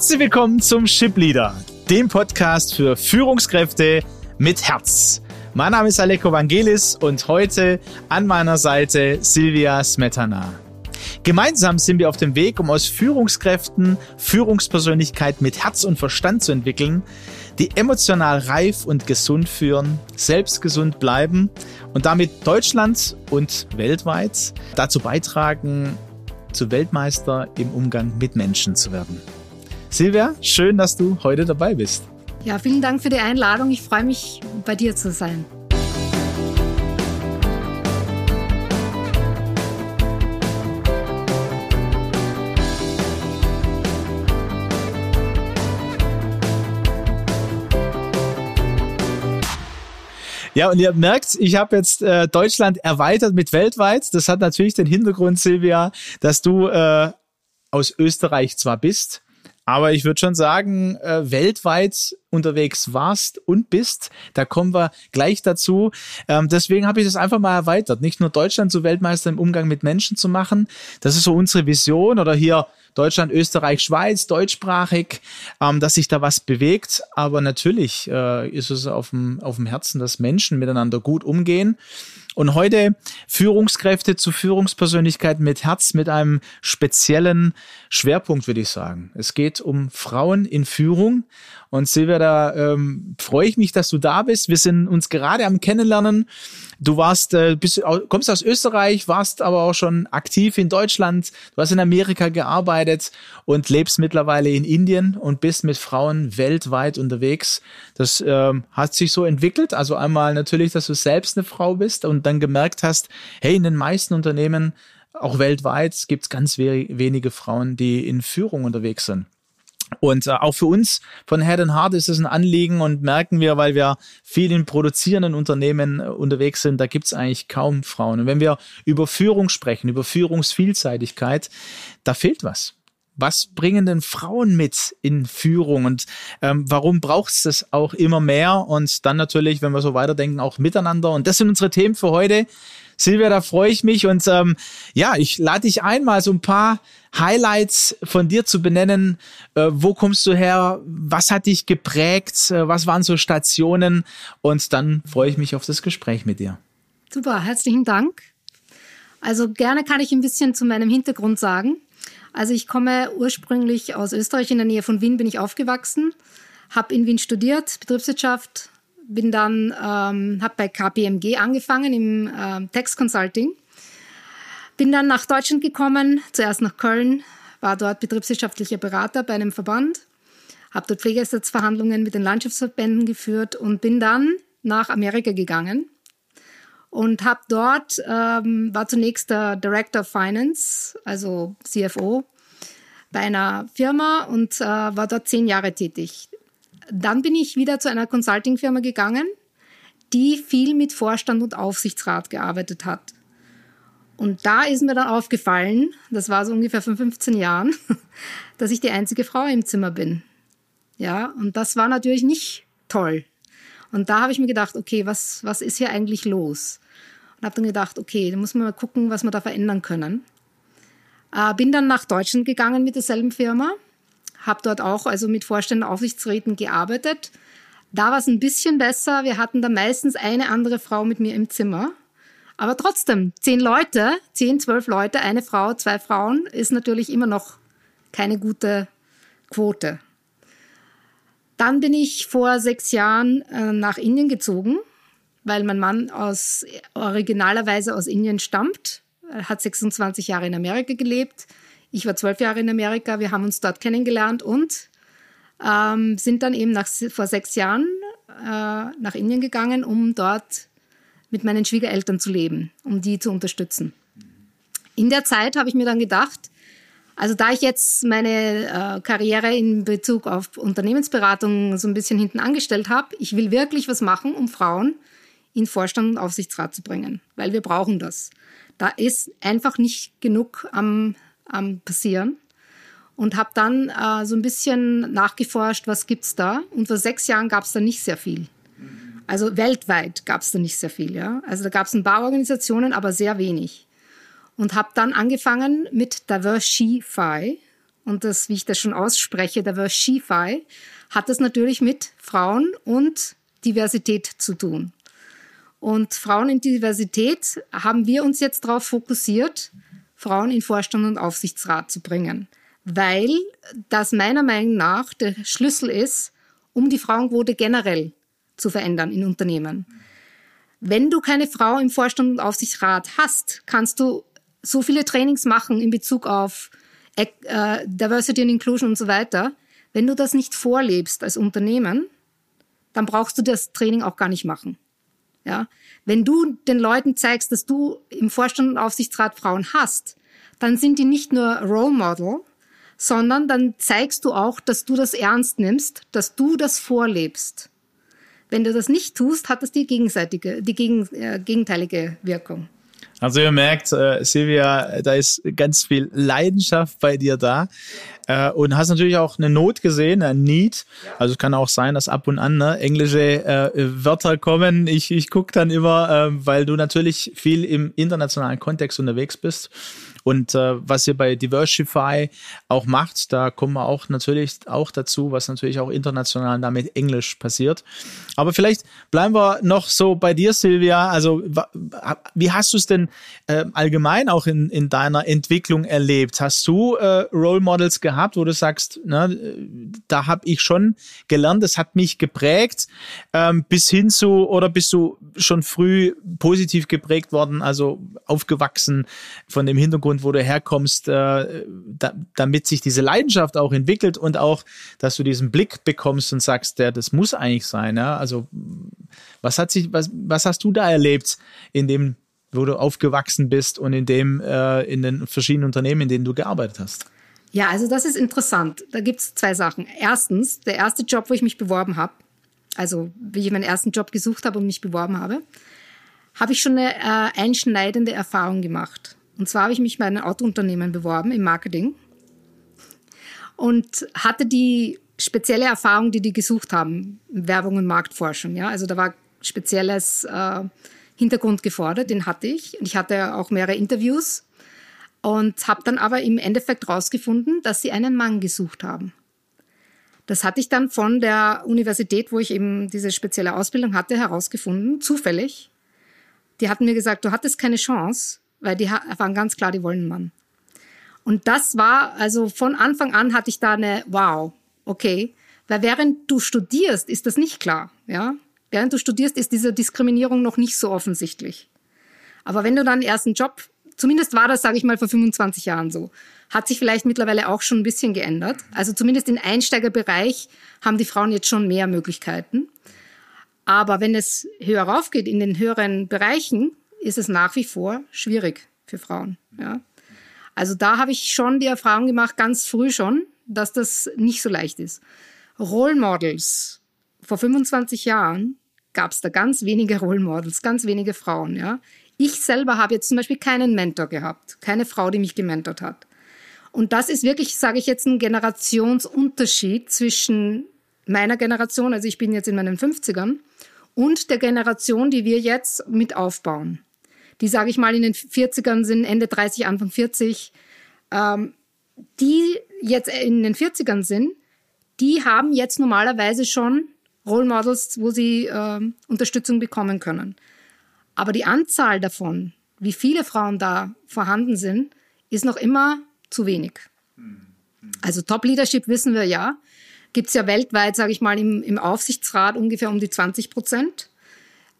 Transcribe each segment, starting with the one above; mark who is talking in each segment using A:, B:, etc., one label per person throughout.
A: Herzlich willkommen zum Ship Leader, dem Podcast für Führungskräfte mit Herz. Mein Name ist Aleko Vangelis und heute an meiner Seite Silvia Smetana. Gemeinsam sind wir auf dem Weg, um aus Führungskräften Führungspersönlichkeit mit Herz und Verstand zu entwickeln, die emotional reif und gesund führen, selbst gesund bleiben und damit Deutschland und weltweit dazu beitragen, zu Weltmeister im Umgang mit Menschen zu werden. Silvia, schön, dass du heute dabei bist.
B: Ja, vielen Dank für die Einladung. Ich freue mich, bei dir zu sein.
A: Ja, und ihr merkt, ich habe jetzt äh, Deutschland erweitert mit weltweit. Das hat natürlich den Hintergrund, Silvia, dass du äh, aus Österreich zwar bist, aber ich würde schon sagen, äh, weltweit unterwegs warst und bist. Da kommen wir gleich dazu. Ähm, deswegen habe ich das einfach mal erweitert. Nicht nur Deutschland zu Weltmeister im Umgang mit Menschen zu machen. Das ist so unsere Vision. Oder hier Deutschland, Österreich, Schweiz, deutschsprachig, ähm, dass sich da was bewegt. Aber natürlich äh, ist es auf dem, auf dem Herzen, dass Menschen miteinander gut umgehen. Und heute Führungskräfte zu Führungspersönlichkeiten mit Herz, mit einem speziellen Schwerpunkt, würde ich sagen. Es geht um Frauen in Führung. Und Silvia, da ähm, freue ich mich, dass du da bist. Wir sind uns gerade am Kennenlernen. Du warst, äh, bist, kommst aus Österreich, warst aber auch schon aktiv in Deutschland. Du hast in Amerika gearbeitet und lebst mittlerweile in Indien und bist mit Frauen weltweit unterwegs. Das ähm, hat sich so entwickelt. Also einmal natürlich, dass du selbst eine Frau bist und dann gemerkt hast, hey, in den meisten Unternehmen auch weltweit gibt es ganz we wenige Frauen, die in Führung unterwegs sind. Und äh, auch für uns von Head and Heart ist es ein Anliegen und merken wir, weil wir viel in produzierenden Unternehmen äh, unterwegs sind, da gibt's eigentlich kaum Frauen. Und wenn wir über Führung sprechen, über Führungsvielseitigkeit, da fehlt was. Was bringen denn Frauen mit in Führung und ähm, warum braucht es das auch immer mehr? Und dann natürlich, wenn wir so weiterdenken, auch miteinander. Und das sind unsere Themen für heute. Silvia, da freue ich mich und ähm, ja, ich lade dich ein, mal so ein paar Highlights von dir zu benennen. Äh, wo kommst du her? Was hat dich geprägt? Äh, was waren so Stationen? Und dann freue ich mich auf das Gespräch mit dir.
B: Super, herzlichen Dank. Also gerne kann ich ein bisschen zu meinem Hintergrund sagen. Also ich komme ursprünglich aus Österreich, in der Nähe von Wien bin ich aufgewachsen, habe in Wien studiert, Betriebswirtschaft, bin dann, ähm, habe bei KPMG angefangen im äh, Tax Consulting. Bin dann nach Deutschland gekommen, zuerst nach Köln, war dort betriebswirtschaftlicher Berater bei einem Verband, habe dort Pflegeersatzverhandlungen mit den Landschaftsverbänden geführt und bin dann nach Amerika gegangen und habe dort, ähm, war zunächst der Director of Finance, also CFO, bei einer Firma und äh, war dort zehn Jahre tätig. Dann bin ich wieder zu einer Consulting-Firma gegangen, die viel mit Vorstand und Aufsichtsrat gearbeitet hat. Und da ist mir dann aufgefallen, das war so ungefähr vor 15 Jahren, dass ich die einzige Frau im Zimmer bin. Ja, und das war natürlich nicht toll. Und da habe ich mir gedacht, okay, was, was ist hier eigentlich los? Und habe dann gedacht, okay, da muss man mal gucken, was wir da verändern können. Äh, bin dann nach Deutschland gegangen mit derselben Firma habe dort auch also mit Vorständen, Aufsichtsräten gearbeitet. Da war es ein bisschen besser. Wir hatten da meistens eine andere Frau mit mir im Zimmer. Aber trotzdem, zehn Leute, zehn, zwölf Leute, eine Frau, zwei Frauen, ist natürlich immer noch keine gute Quote. Dann bin ich vor sechs Jahren äh, nach Indien gezogen, weil mein Mann aus, originalerweise aus Indien stammt. Er hat 26 Jahre in Amerika gelebt ich war zwölf Jahre in Amerika, wir haben uns dort kennengelernt und ähm, sind dann eben nach, vor sechs Jahren äh, nach Indien gegangen, um dort mit meinen Schwiegereltern zu leben, um die zu unterstützen. In der Zeit habe ich mir dann gedacht, also da ich jetzt meine äh, Karriere in Bezug auf Unternehmensberatung so ein bisschen hinten angestellt habe, ich will wirklich was machen, um Frauen in Vorstand und Aufsichtsrat zu bringen, weil wir brauchen das. Da ist einfach nicht genug am ähm, passieren. Und habe dann äh, so ein bisschen nachgeforscht, was gibt es da. Und vor sechs Jahren gab es da nicht sehr viel. Also weltweit gab es da nicht sehr viel. Ja? Also da gab es ein paar Organisationen, aber sehr wenig. Und habe dann angefangen mit Diversify und das, wie ich das schon ausspreche, Diversify, hat das natürlich mit Frauen und Diversität zu tun. Und Frauen in Diversität haben wir uns jetzt darauf fokussiert, Frauen in Vorstand und Aufsichtsrat zu bringen, weil das meiner Meinung nach der Schlüssel ist, um die Frauenquote generell zu verändern in Unternehmen. Wenn du keine Frau im Vorstand und Aufsichtsrat hast, kannst du so viele Trainings machen in Bezug auf äh, Diversity and Inclusion und so weiter. Wenn du das nicht vorlebst als Unternehmen, dann brauchst du das Training auch gar nicht machen. Ja? Wenn du den Leuten zeigst, dass du im Vorstand und Aufsichtsrat Frauen hast, dann sind die nicht nur Role Model, sondern dann zeigst du auch, dass du das ernst nimmst, dass du das vorlebst. Wenn du das nicht tust, hat das die gegenseitige, die gegen, äh, gegenteilige Wirkung.
A: Also ihr merkt, äh, Silvia, da ist ganz viel Leidenschaft bei dir da. Äh, und hast natürlich auch eine Not gesehen, ein Need. Also es kann auch sein, dass ab und an ne, englische äh, Wörter kommen. Ich, ich gucke dann immer, äh, weil du natürlich viel im internationalen Kontext unterwegs bist. Und äh, was ihr bei Diversify auch macht, da kommen wir auch natürlich auch dazu, was natürlich auch international damit Englisch passiert. Aber vielleicht bleiben wir noch so bei dir, Silvia. Also wie hast du es denn äh, allgemein auch in, in deiner Entwicklung erlebt? Hast du äh, Role Models gehabt, wo du sagst, ne, da habe ich schon gelernt, das hat mich geprägt, ähm, bis hin zu, oder bist du schon früh positiv geprägt worden, also aufgewachsen von dem Hintergrund, wo du herkommst, äh, da, damit sich diese Leidenschaft auch entwickelt und auch, dass du diesen Blick bekommst und sagst, der, das muss eigentlich sein. Ja? Also was hat sich, was, was hast du da erlebt in dem wo du aufgewachsen bist und in dem äh, in den verschiedenen Unternehmen, in denen du gearbeitet hast?
B: Ja, also das ist interessant. Da gibt es zwei Sachen. Erstens, der erste Job, wo ich mich beworben habe, also wie ich meinen ersten Job gesucht habe und mich beworben habe, habe ich schon eine äh, einschneidende Erfahrung gemacht. Und zwar habe ich mich bei einem Autounternehmen beworben im Marketing und hatte die spezielle Erfahrung, die die gesucht haben, Werbung und Marktforschung. Ja, also da war spezielles äh, Hintergrund gefordert, den hatte ich. Und ich hatte auch mehrere Interviews und habe dann aber im Endeffekt rausgefunden, dass sie einen Mann gesucht haben. Das hatte ich dann von der Universität, wo ich eben diese spezielle Ausbildung hatte, herausgefunden, zufällig. Die hatten mir gesagt, du hattest keine Chance, weil die waren ganz klar, die wollen einen Mann. Und das war, also von Anfang an hatte ich da eine, wow, okay. Weil während du studierst, ist das nicht klar, ja. Während du studierst, ist diese Diskriminierung noch nicht so offensichtlich. Aber wenn du dann erst einen Job Zumindest war das, sage ich mal, vor 25 Jahren so. Hat sich vielleicht mittlerweile auch schon ein bisschen geändert. Also zumindest im Einsteigerbereich haben die Frauen jetzt schon mehr Möglichkeiten. Aber wenn es höher raufgeht in den höheren Bereichen, ist es nach wie vor schwierig für Frauen. Ja. Also da habe ich schon die Erfahrung gemacht, ganz früh schon, dass das nicht so leicht ist. Role Models. Vor 25 Jahren gab es da ganz wenige Role Models, ganz wenige Frauen. Ja. Ich selber habe jetzt zum Beispiel keinen Mentor gehabt, keine Frau, die mich gementort hat. Und das ist wirklich, sage ich jetzt, ein Generationsunterschied zwischen meiner Generation, also ich bin jetzt in meinen 50ern, und der Generation, die wir jetzt mit aufbauen. Die, sage ich mal, in den 40ern sind, Ende 30, Anfang 40, ähm, die jetzt in den 40ern sind, die haben jetzt normalerweise schon Role Models, wo sie äh, Unterstützung bekommen können. Aber die Anzahl davon, wie viele Frauen da vorhanden sind, ist noch immer zu wenig. Also Top Leadership wissen wir ja, gibt es ja weltweit, sage ich mal, im, im, Aufsichtsrat ungefähr um die 20 Prozent.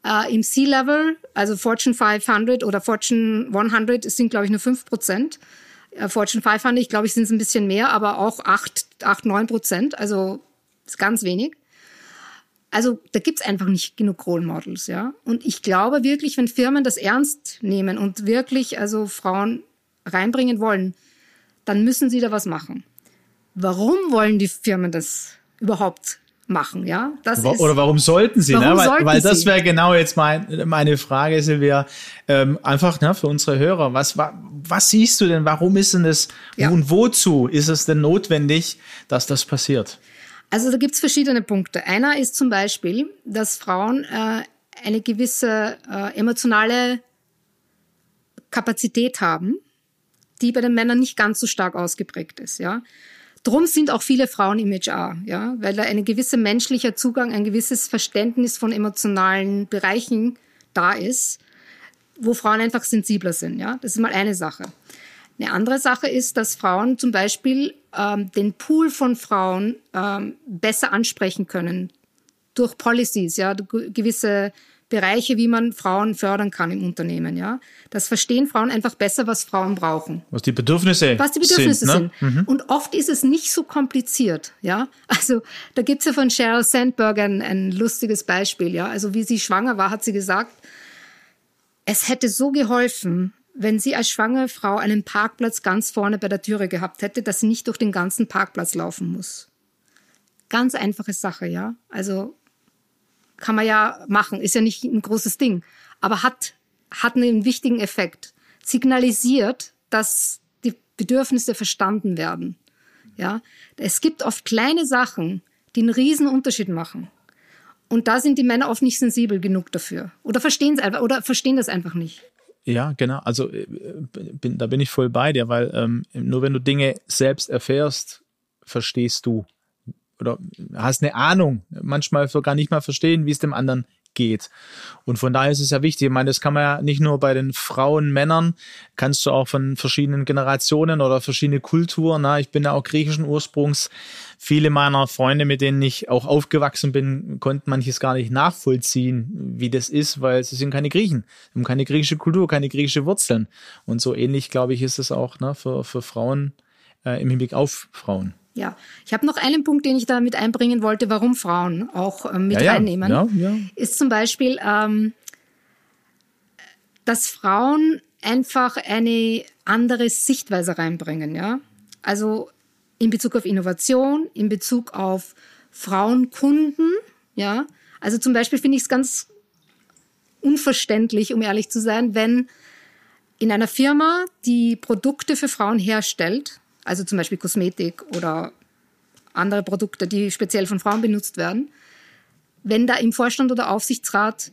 B: Äh, Im C-Level, also Fortune 500 oder Fortune 100, sind, glaube ich, nur 5 Prozent. Äh, Fortune 500, ich glaube, ich sind es ein bisschen mehr, aber auch 8, 8 9 Prozent. Also ist ganz wenig. Also da gibt's einfach nicht genug Role Models, ja. Und ich glaube wirklich, wenn Firmen das ernst nehmen und wirklich also Frauen reinbringen wollen, dann müssen sie da was machen. Warum wollen die Firmen das überhaupt machen, ja?
A: Das ist, Oder warum sollten sie? Ne? Warum ne? Weil, sollten weil das wäre genau jetzt mein, meine Frage, Silvia. Ähm, einfach ne, für unsere Hörer. Was, was siehst du denn? Warum ist denn das ja. und wozu ist es denn notwendig, dass das passiert?
B: Also da gibt's verschiedene Punkte. Einer ist zum Beispiel, dass Frauen äh, eine gewisse äh, emotionale Kapazität haben, die bei den Männern nicht ganz so stark ausgeprägt ist, ja. Drum sind auch viele Frauen im HR, ja, weil da ein gewisser menschlicher Zugang, ein gewisses Verständnis von emotionalen Bereichen da ist, wo Frauen einfach sensibler sind, ja. Das ist mal eine Sache. Eine andere Sache ist, dass Frauen zum Beispiel ähm, den Pool von Frauen ähm, besser ansprechen können durch Policies, ja, gewisse Bereiche, wie man Frauen fördern kann im Unternehmen. Ja, das verstehen Frauen einfach besser, was Frauen brauchen.
A: Was die Bedürfnisse,
B: was die Bedürfnisse sind. sind. Mhm. Und oft ist es nicht so kompliziert. Ja, also da gibt's ja von Sheryl Sandberg ein, ein lustiges Beispiel. Ja, also wie sie schwanger war, hat sie gesagt, es hätte so geholfen, wenn sie als schwangere Frau einen Parkplatz ganz vorne bei der Türe gehabt hätte, dass sie nicht durch den ganzen Parkplatz laufen muss. Ganz einfache Sache, ja. Also kann man ja machen, ist ja nicht ein großes Ding, aber hat, hat einen wichtigen Effekt. Signalisiert, dass die Bedürfnisse verstanden werden. Ja, es gibt oft kleine Sachen, die einen riesen Unterschied machen. Und da sind die Männer oft nicht sensibel genug dafür. Oder verstehen es einfach, oder verstehen das einfach nicht.
A: Ja, genau. Also äh, bin, da bin ich voll bei dir, weil ähm, nur wenn du Dinge selbst erfährst, verstehst du oder hast eine Ahnung, manchmal sogar nicht mal verstehen, wie es dem anderen geht. Und von daher ist es ja wichtig. Ich meine, das kann man ja nicht nur bei den Frauen, Männern, kannst du auch von verschiedenen Generationen oder verschiedene Kulturen. Na, ich bin ja auch griechischen Ursprungs. Viele meiner Freunde, mit denen ich auch aufgewachsen bin, konnten manches gar nicht nachvollziehen, wie das ist, weil sie sind keine Griechen, haben keine griechische Kultur, keine griechische Wurzeln. Und so ähnlich, glaube ich, ist es auch ne, für, für Frauen äh, im Hinblick auf Frauen.
B: Ja, ich habe noch einen Punkt, den ich da mit einbringen wollte, warum Frauen auch ähm, mit
A: ja,
B: reinnehmen.
A: Ja, ja.
B: Ist zum Beispiel, ähm, dass Frauen einfach eine andere Sichtweise reinbringen. Ja, also in Bezug auf Innovation, in Bezug auf Frauenkunden. Ja, also zum Beispiel finde ich es ganz unverständlich, um ehrlich zu sein, wenn in einer Firma, die Produkte für Frauen herstellt, also zum Beispiel Kosmetik oder andere Produkte, die speziell von Frauen benutzt werden, wenn da im Vorstand oder Aufsichtsrat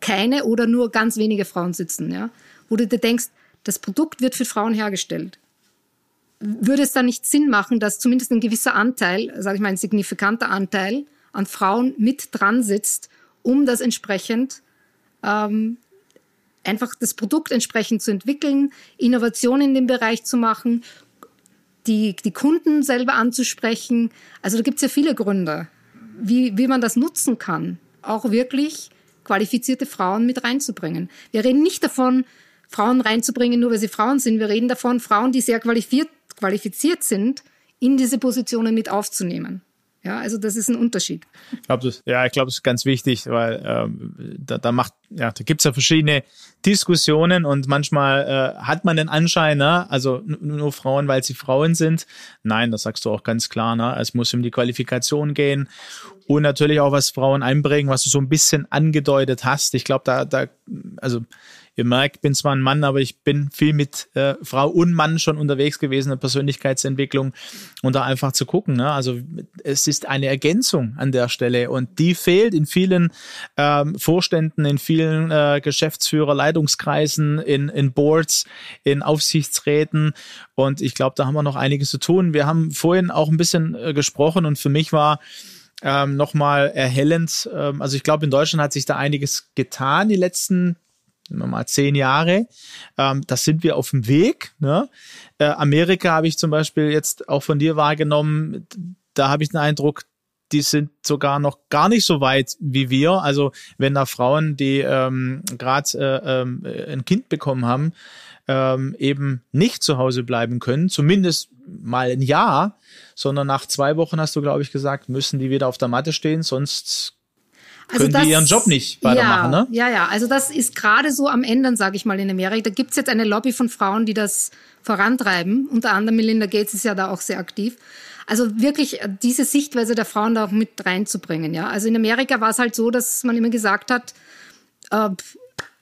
B: keine oder nur ganz wenige Frauen sitzen, ja, wo du dir denkst, das Produkt wird für Frauen hergestellt. Würde es dann nicht Sinn machen, dass zumindest ein gewisser Anteil, sage ich mal ein signifikanter Anteil an Frauen mit dran sitzt, um das entsprechend ähm, einfach das Produkt entsprechend zu entwickeln, Innovationen in dem Bereich zu machen die, die Kunden selber anzusprechen. Also da gibt es ja viele Gründe, wie, wie man das nutzen kann, auch wirklich qualifizierte Frauen mit reinzubringen. Wir reden nicht davon, Frauen reinzubringen, nur weil sie Frauen sind. Wir reden davon, Frauen, die sehr qualifiziert, qualifiziert sind, in diese Positionen mit aufzunehmen. Ja, also das ist ein Unterschied.
A: Ich glaub, das, ja, ich glaube, das ist ganz wichtig, weil ähm, da, da macht, ja, da gibt's ja verschiedene Diskussionen und manchmal äh, hat man den Anschein, ne, also nur Frauen, weil sie Frauen sind. Nein, das sagst du auch ganz klar, ne? Es muss um die Qualifikation gehen und natürlich auch was Frauen einbringen, was du so ein bisschen angedeutet hast. Ich glaube, da, da, also ihr merkt, bin zwar ein Mann, aber ich bin viel mit äh, Frau und Mann schon unterwegs gewesen in der Persönlichkeitsentwicklung und da einfach zu gucken. Ne? Also es ist eine Ergänzung an der Stelle und die fehlt in vielen ähm, Vorständen, in vielen äh, Geschäftsführer, Leitungskreisen, in, in Boards, in Aufsichtsräten und ich glaube, da haben wir noch einiges zu tun. Wir haben vorhin auch ein bisschen äh, gesprochen und für mich war ähm, nochmal erhellend. Ähm, also ich glaube, in Deutschland hat sich da einiges getan die letzten mal zehn Jahre. Ähm, das sind wir auf dem Weg. Ne? Äh, Amerika habe ich zum Beispiel jetzt auch von dir wahrgenommen. Da habe ich den Eindruck, die sind sogar noch gar nicht so weit wie wir. Also wenn da Frauen, die ähm, gerade äh, ähm, ein Kind bekommen haben, ähm, eben nicht zu Hause bleiben können, zumindest mal ein Jahr, sondern nach zwei Wochen hast du, glaube ich, gesagt, müssen die wieder auf der Matte stehen, sonst also können das, die ihren Job nicht weitermachen,
B: ja,
A: ne?
B: Ja, ja, also das ist gerade so am Ende, sage ich mal, in Amerika. Da gibt's jetzt eine Lobby von Frauen, die das vorantreiben. Unter anderem Melinda Gates ist ja da auch sehr aktiv. Also wirklich äh, diese Sichtweise der Frauen da auch mit reinzubringen, ja. Also in Amerika war es halt so, dass man immer gesagt hat, äh,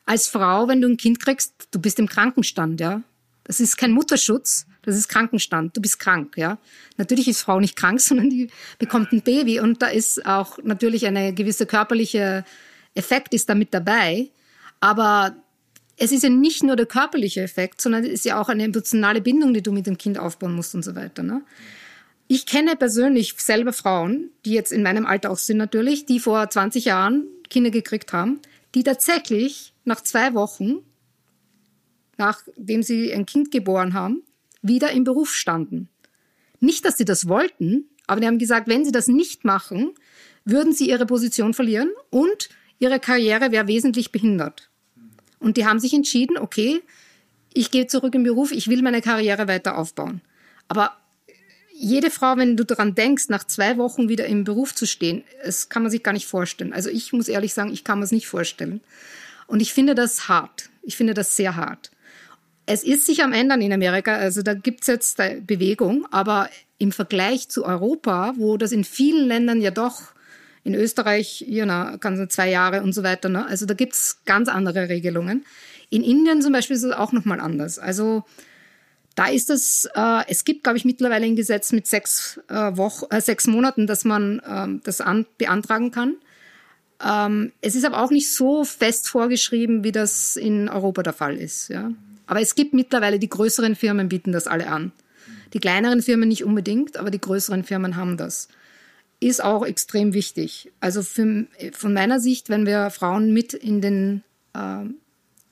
B: als Frau, wenn du ein Kind kriegst, du bist im Krankenstand, ja. Das ist kein Mutterschutz, das ist Krankenstand. Du bist krank, ja. Natürlich ist Frau nicht krank, sondern die bekommt ein Baby und da ist auch natürlich eine gewisse körperliche Effekt ist damit dabei. Aber es ist ja nicht nur der körperliche Effekt, sondern es ist ja auch eine emotionale Bindung, die du mit dem Kind aufbauen musst und so weiter. Ne? Ich kenne persönlich selber Frauen, die jetzt in meinem Alter auch sind natürlich, die vor 20 Jahren Kinder gekriegt haben, die tatsächlich nach zwei Wochen, nachdem sie ein Kind geboren haben, wieder im Beruf standen. Nicht, dass sie das wollten, aber die haben gesagt, wenn sie das nicht machen, würden sie ihre Position verlieren und ihre Karriere wäre wesentlich behindert. Und die haben sich entschieden, okay, ich gehe zurück im Beruf, ich will meine Karriere weiter aufbauen. Aber jede Frau, wenn du daran denkst, nach zwei Wochen wieder im Beruf zu stehen, das kann man sich gar nicht vorstellen. Also ich muss ehrlich sagen, ich kann mir es nicht vorstellen. Und ich finde das hart. Ich finde das sehr hart. Es ist sich am ändern in Amerika, also da gibt es jetzt Bewegung, aber im Vergleich zu Europa, wo das in vielen Ländern ja doch in Österreich, ja, na, ganze zwei Jahre und so weiter. Ne? Also da gibt's ganz andere Regelungen. In Indien zum Beispiel ist es auch nochmal anders. Also da ist es, äh, es gibt, glaube ich, mittlerweile ein Gesetz mit sechs, äh, Wochen, äh, sechs Monaten, dass man äh, das an, beantragen kann. Ähm, es ist aber auch nicht so fest vorgeschrieben, wie das in Europa der Fall ist. Ja? Aber es gibt mittlerweile, die größeren Firmen bieten das alle an. Die kleineren Firmen nicht unbedingt, aber die größeren Firmen haben das ist auch extrem wichtig. Also für, von meiner Sicht, wenn wir Frauen mit in den, äh,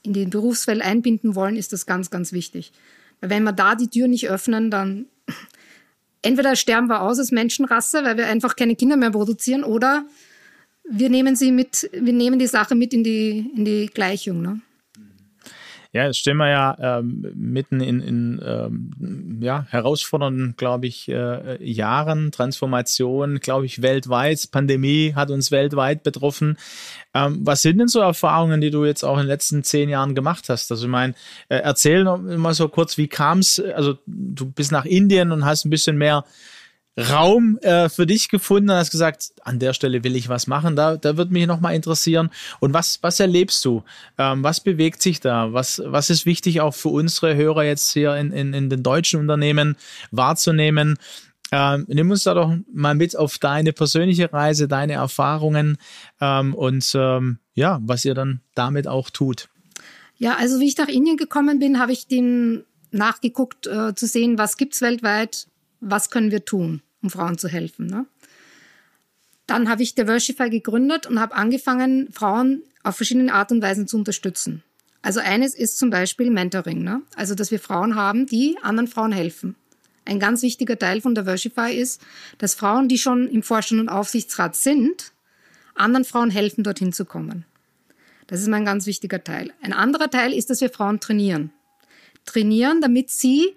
B: in den Berufsfeld einbinden wollen, ist das ganz, ganz wichtig. Weil wenn wir da die Tür nicht öffnen, dann entweder sterben wir aus als Menschenrasse, weil wir einfach keine Kinder mehr produzieren, oder wir nehmen sie mit, wir nehmen die Sache mit in die, in die Gleichung. Ne?
A: Ja, jetzt stehen wir ja ähm, mitten in, in ähm, ja, herausfordernden, glaube ich, äh, Jahren, Transformation, glaube ich, weltweit. Pandemie hat uns weltweit betroffen. Ähm, was sind denn so Erfahrungen, die du jetzt auch in den letzten zehn Jahren gemacht hast? Also ich meine, äh, erzähl noch mal so kurz, wie kam es, also du bist nach Indien und hast ein bisschen mehr Raum äh, für dich gefunden und hast gesagt, an der Stelle will ich was machen. Da, da wird mich nochmal interessieren. Und was, was erlebst du? Ähm, was bewegt sich da? Was, was ist wichtig auch für unsere Hörer jetzt hier in, in, in den deutschen Unternehmen wahrzunehmen? Ähm, nimm uns da doch mal mit auf deine persönliche Reise, deine Erfahrungen ähm, und ähm, ja, was ihr dann damit auch tut.
B: Ja, also wie ich nach Indien gekommen bin, habe ich den nachgeguckt, äh, zu sehen, was gibt's weltweit, was können wir tun, um Frauen zu helfen. Ne? Dann habe ich Diversify gegründet und habe angefangen, Frauen auf verschiedene Art und Weisen zu unterstützen. Also eines ist zum Beispiel Mentoring, ne? also dass wir Frauen haben, die anderen Frauen helfen. Ein ganz wichtiger Teil von Diversify ist, dass Frauen, die schon im Vorstand und Aufsichtsrat sind, anderen Frauen helfen, dorthin zu kommen. Das ist mein ganz wichtiger Teil. Ein anderer Teil ist, dass wir Frauen trainieren. Trainieren, damit sie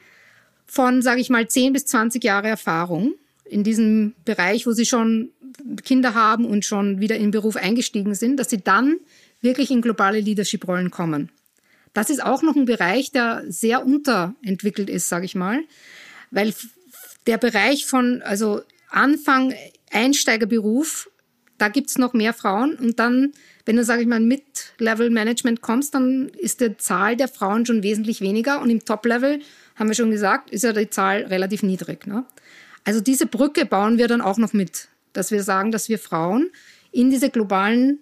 B: von, sage ich mal, 10 bis 20 Jahre Erfahrung in diesem Bereich, wo sie schon Kinder haben und schon wieder in den Beruf eingestiegen sind, dass sie dann wirklich in globale Leadership-Rollen kommen. Das ist auch noch ein Bereich, der sehr unterentwickelt ist, sage ich mal, weil der Bereich von, also Anfang Einsteigerberuf, da gibt's noch mehr Frauen und dann, wenn du, sage ich mal, mit Level-Management kommst, dann ist die Zahl der Frauen schon wesentlich weniger und im Top-Level haben wir schon gesagt, ist ja die Zahl relativ niedrig. Ne? Also diese Brücke bauen wir dann auch noch mit, dass wir sagen, dass wir Frauen in diese globalen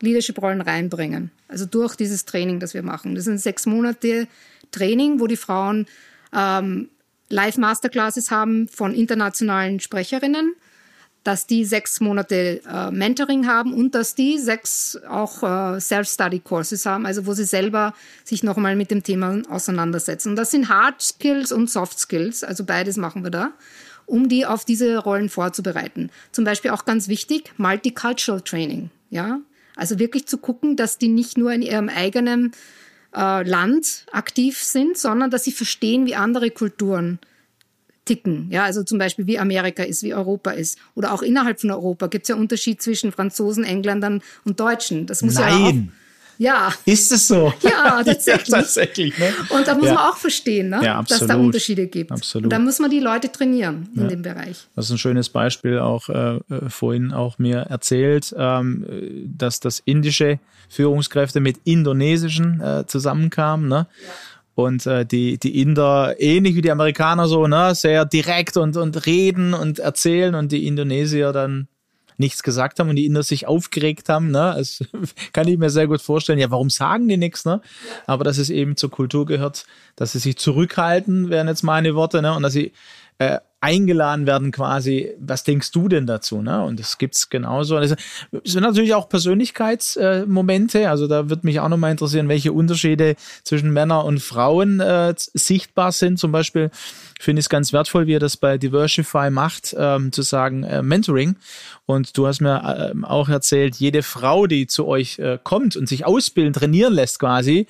B: Leadership-Rollen reinbringen. Also durch dieses Training, das wir machen. Das sind sechs Monate Training, wo die Frauen ähm, Live-Masterclasses haben von internationalen Sprecherinnen dass die sechs Monate äh, Mentoring haben und dass die sechs auch äh, Self-Study-Courses haben, also wo sie selber sich nochmal mit dem Thema auseinandersetzen. Und das sind Hard Skills und Soft Skills, also beides machen wir da, um die auf diese Rollen vorzubereiten. Zum Beispiel auch ganz wichtig, Multicultural Training, ja. Also wirklich zu gucken, dass die nicht nur in ihrem eigenen äh, Land aktiv sind, sondern dass sie verstehen, wie andere Kulturen ticken. Ja, also zum Beispiel wie Amerika ist, wie Europa ist. Oder auch innerhalb von Europa gibt es ja Unterschied zwischen Franzosen, Engländern und Deutschen. Das muss
A: Nein.
B: ja auch ja.
A: Ist es so?
B: Ja, tatsächlich.
A: ja, tatsächlich ne?
B: Und da muss ja. man auch verstehen, ne?
A: ja,
B: dass da Unterschiede gibt.
A: Absolut.
B: Und da muss man die Leute trainieren in dem Bereich.
A: Das ist ein schönes Beispiel, auch äh, äh, vorhin auch mir erzählt, ähm, dass das indische Führungskräfte mit indonesischen äh, zusammenkamen. Ne? Und äh, die, die Inder, ähnlich wie die Amerikaner so, ne, sehr direkt und, und reden und erzählen und die Indonesier dann nichts gesagt haben und die Inder sich aufgeregt haben. Ne? Das kann ich mir sehr gut vorstellen. Ja, warum sagen die nichts? Ne? Aber dass es eben zur Kultur gehört, dass sie sich zurückhalten, wären jetzt meine Worte, ne? und dass sie äh, eingeladen werden quasi, was denkst du denn dazu? Ne? Und das gibt's genauso. Es sind natürlich auch Persönlichkeitsmomente. Äh, also da wird mich auch nochmal interessieren, welche Unterschiede zwischen Männern und Frauen äh, sichtbar sind. Zum Beispiel finde ich es ganz wertvoll, wie er das bei Diversify macht, ähm, zu sagen äh, Mentoring. Und du hast mir äh, auch erzählt, jede Frau, die zu euch äh, kommt und sich ausbilden, trainieren lässt quasi,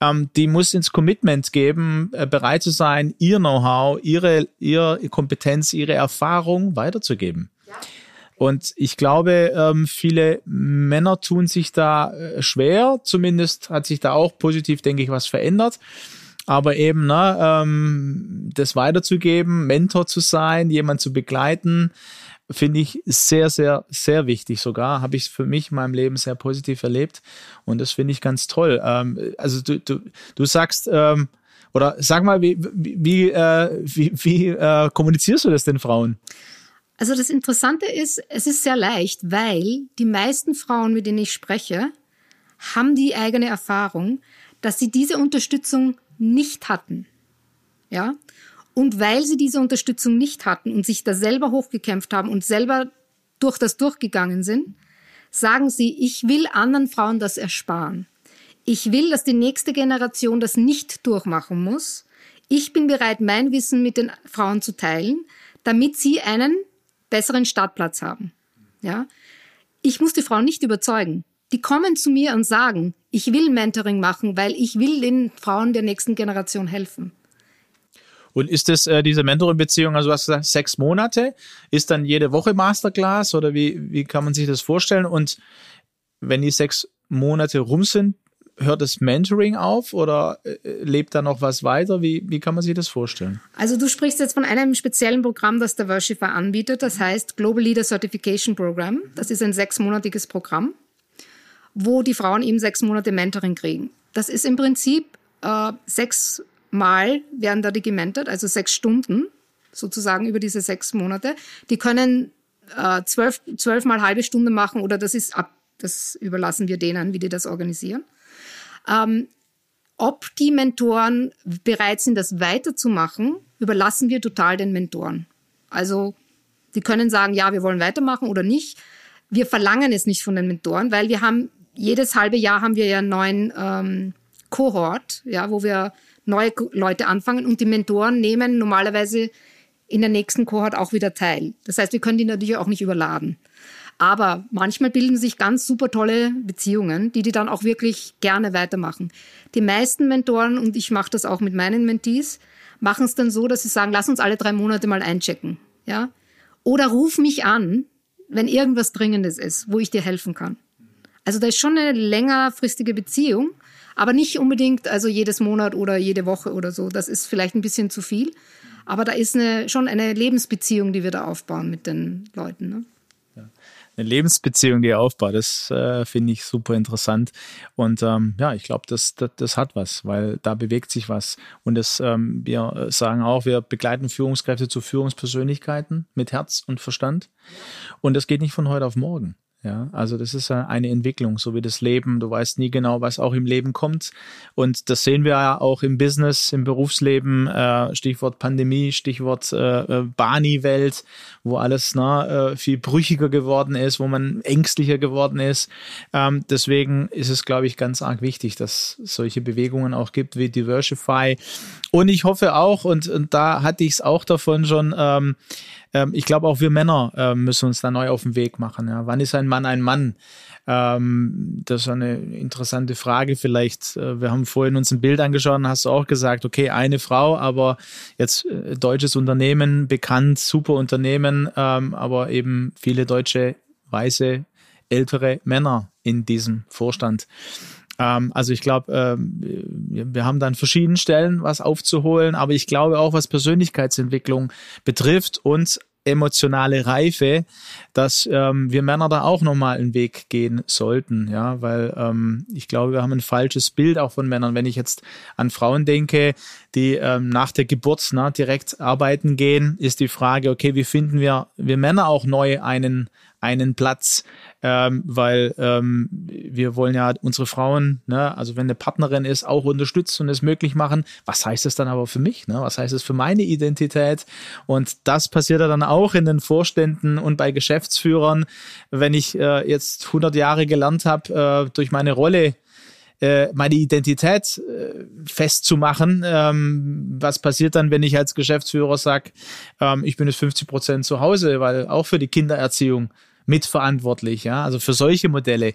A: ähm, die muss ins Commitment geben, äh, bereit zu sein, ihr Know-how, ihre, ihre Kompetenz, ihre Erfahrung weiterzugeben. Ja. Und ich glaube, ähm, viele Männer tun sich da äh, schwer. Zumindest hat sich da auch positiv, denke ich, was verändert. Aber eben, ne, ähm, das weiterzugeben, Mentor zu sein, jemand zu begleiten, finde ich sehr, sehr, sehr wichtig sogar. Habe ich für mich in meinem Leben sehr positiv erlebt. Und das finde ich ganz toll. Ähm, also du, du, du sagst, ähm, oder sag mal, wie, wie, äh, wie, wie äh, kommunizierst du das den Frauen?
B: Also das Interessante ist, es ist sehr leicht, weil die meisten Frauen, mit denen ich spreche, haben die eigene Erfahrung, dass sie diese Unterstützung nicht hatten. Ja? Und weil sie diese Unterstützung nicht hatten und sich da selber hochgekämpft haben und selber durch das durchgegangen sind, sagen sie, ich will anderen Frauen das ersparen. Ich will, dass die nächste Generation das nicht durchmachen muss. Ich bin bereit, mein Wissen mit den Frauen zu teilen, damit sie einen besseren Startplatz haben. Ja? Ich muss die Frauen nicht überzeugen. Die kommen zu mir und sagen, ich will Mentoring machen, weil ich will den Frauen der nächsten Generation helfen.
A: Und ist das äh, diese Mentoring-Beziehung, also was gesagt, sechs Monate? Ist dann jede Woche Masterclass oder wie, wie kann man sich das vorstellen? Und wenn die sechs Monate rum sind, hört das Mentoring auf oder äh, lebt da noch was weiter? Wie, wie kann man sich das vorstellen?
B: Also du sprichst jetzt von einem speziellen Programm, das der Worshipper anbietet. Das heißt Global Leader Certification Program. Das ist ein sechsmonatiges Programm, wo die Frauen eben sechs Monate Mentoring kriegen. Das ist im Prinzip äh, sechs Mal werden da die gementored, also sechs Stunden sozusagen über diese sechs Monate. Die können äh, zwölf, zwölf mal halbe Stunde machen oder das ist ab, das überlassen wir denen, wie die das organisieren. Ähm, ob die Mentoren bereit sind, das weiterzumachen, überlassen wir total den Mentoren. Also die können sagen, ja, wir wollen weitermachen oder nicht. Wir verlangen es nicht von den Mentoren, weil wir haben jedes halbe Jahr haben wir ja einen neuen ähm, Kohort, ja, wo wir neue Leute anfangen und die Mentoren nehmen normalerweise in der nächsten Kohort auch wieder teil. Das heißt, wir können die natürlich auch nicht überladen. Aber manchmal bilden sich ganz super tolle Beziehungen, die die dann auch wirklich gerne weitermachen. Die meisten Mentoren, und ich mache das auch mit meinen Mentees, machen es dann so, dass sie sagen, lass uns alle drei Monate mal einchecken. Ja? Oder ruf mich an, wenn irgendwas Dringendes ist, wo ich dir helfen kann. Also da ist schon eine längerfristige Beziehung, aber nicht unbedingt also jedes Monat oder jede Woche oder so. Das ist vielleicht ein bisschen zu viel. Aber da ist eine, schon eine Lebensbeziehung, die wir da aufbauen mit den Leuten. Ne?
A: eine Lebensbeziehung, die er aufbaut. Das äh, finde ich super interessant. Und ähm, ja, ich glaube, das, das, das hat was, weil da bewegt sich was. Und das, ähm, wir sagen auch, wir begleiten Führungskräfte zu Führungspersönlichkeiten mit Herz und Verstand. Und das geht nicht von heute auf morgen. Ja, also das ist eine Entwicklung, so wie das Leben. Du weißt nie genau, was auch im Leben kommt. Und das sehen wir ja auch im Business, im Berufsleben. Äh, Stichwort Pandemie, Stichwort äh, äh Bani-Welt, wo alles na, äh, viel brüchiger geworden ist, wo man ängstlicher geworden ist. Ähm, deswegen ist es, glaube ich, ganz arg wichtig, dass solche Bewegungen auch gibt wie Diversify. Und ich hoffe auch, und, und da hatte ich es auch davon schon, ähm, ähm, ich glaube auch wir Männer äh, müssen uns da neu auf den Weg machen. Ja. Wann ist ein Mann ein Mann? Ähm, das ist eine interessante Frage vielleicht. Äh, wir haben vorhin uns ein Bild angeschaut und hast du auch gesagt, okay, eine Frau, aber jetzt äh, deutsches Unternehmen, bekannt, super Unternehmen, ähm, aber eben viele deutsche, weiße, ältere Männer in diesem Vorstand. Ähm, also ich glaube, ähm, wir haben dann verschiedenen Stellen was aufzuholen, aber ich glaube auch, was Persönlichkeitsentwicklung betrifft und emotionale Reife, dass ähm, wir Männer da auch nochmal einen Weg gehen sollten, ja, weil ähm, ich glaube, wir haben ein falsches Bild auch von Männern. Wenn ich jetzt an Frauen denke, die ähm, nach der Geburt ne, direkt arbeiten gehen, ist die Frage, okay, wie finden wir, wir Männer auch neu einen, einen Platz, ähm, weil ähm, wir wollen ja unsere Frauen, ne, also wenn eine Partnerin ist, auch unterstützen und es möglich machen. Was heißt das dann aber für mich? Ne? Was heißt es für meine Identität? Und das passiert ja dann auch in den Vorständen und bei Geschäftsführern, wenn ich äh, jetzt 100 Jahre gelernt habe, äh, durch meine Rolle äh, meine Identität äh, festzumachen. Ähm, was passiert dann, wenn ich als Geschäftsführer sage, ähm, ich bin jetzt 50 Prozent zu Hause, weil auch für die Kindererziehung mitverantwortlich, ja, also für solche Modelle.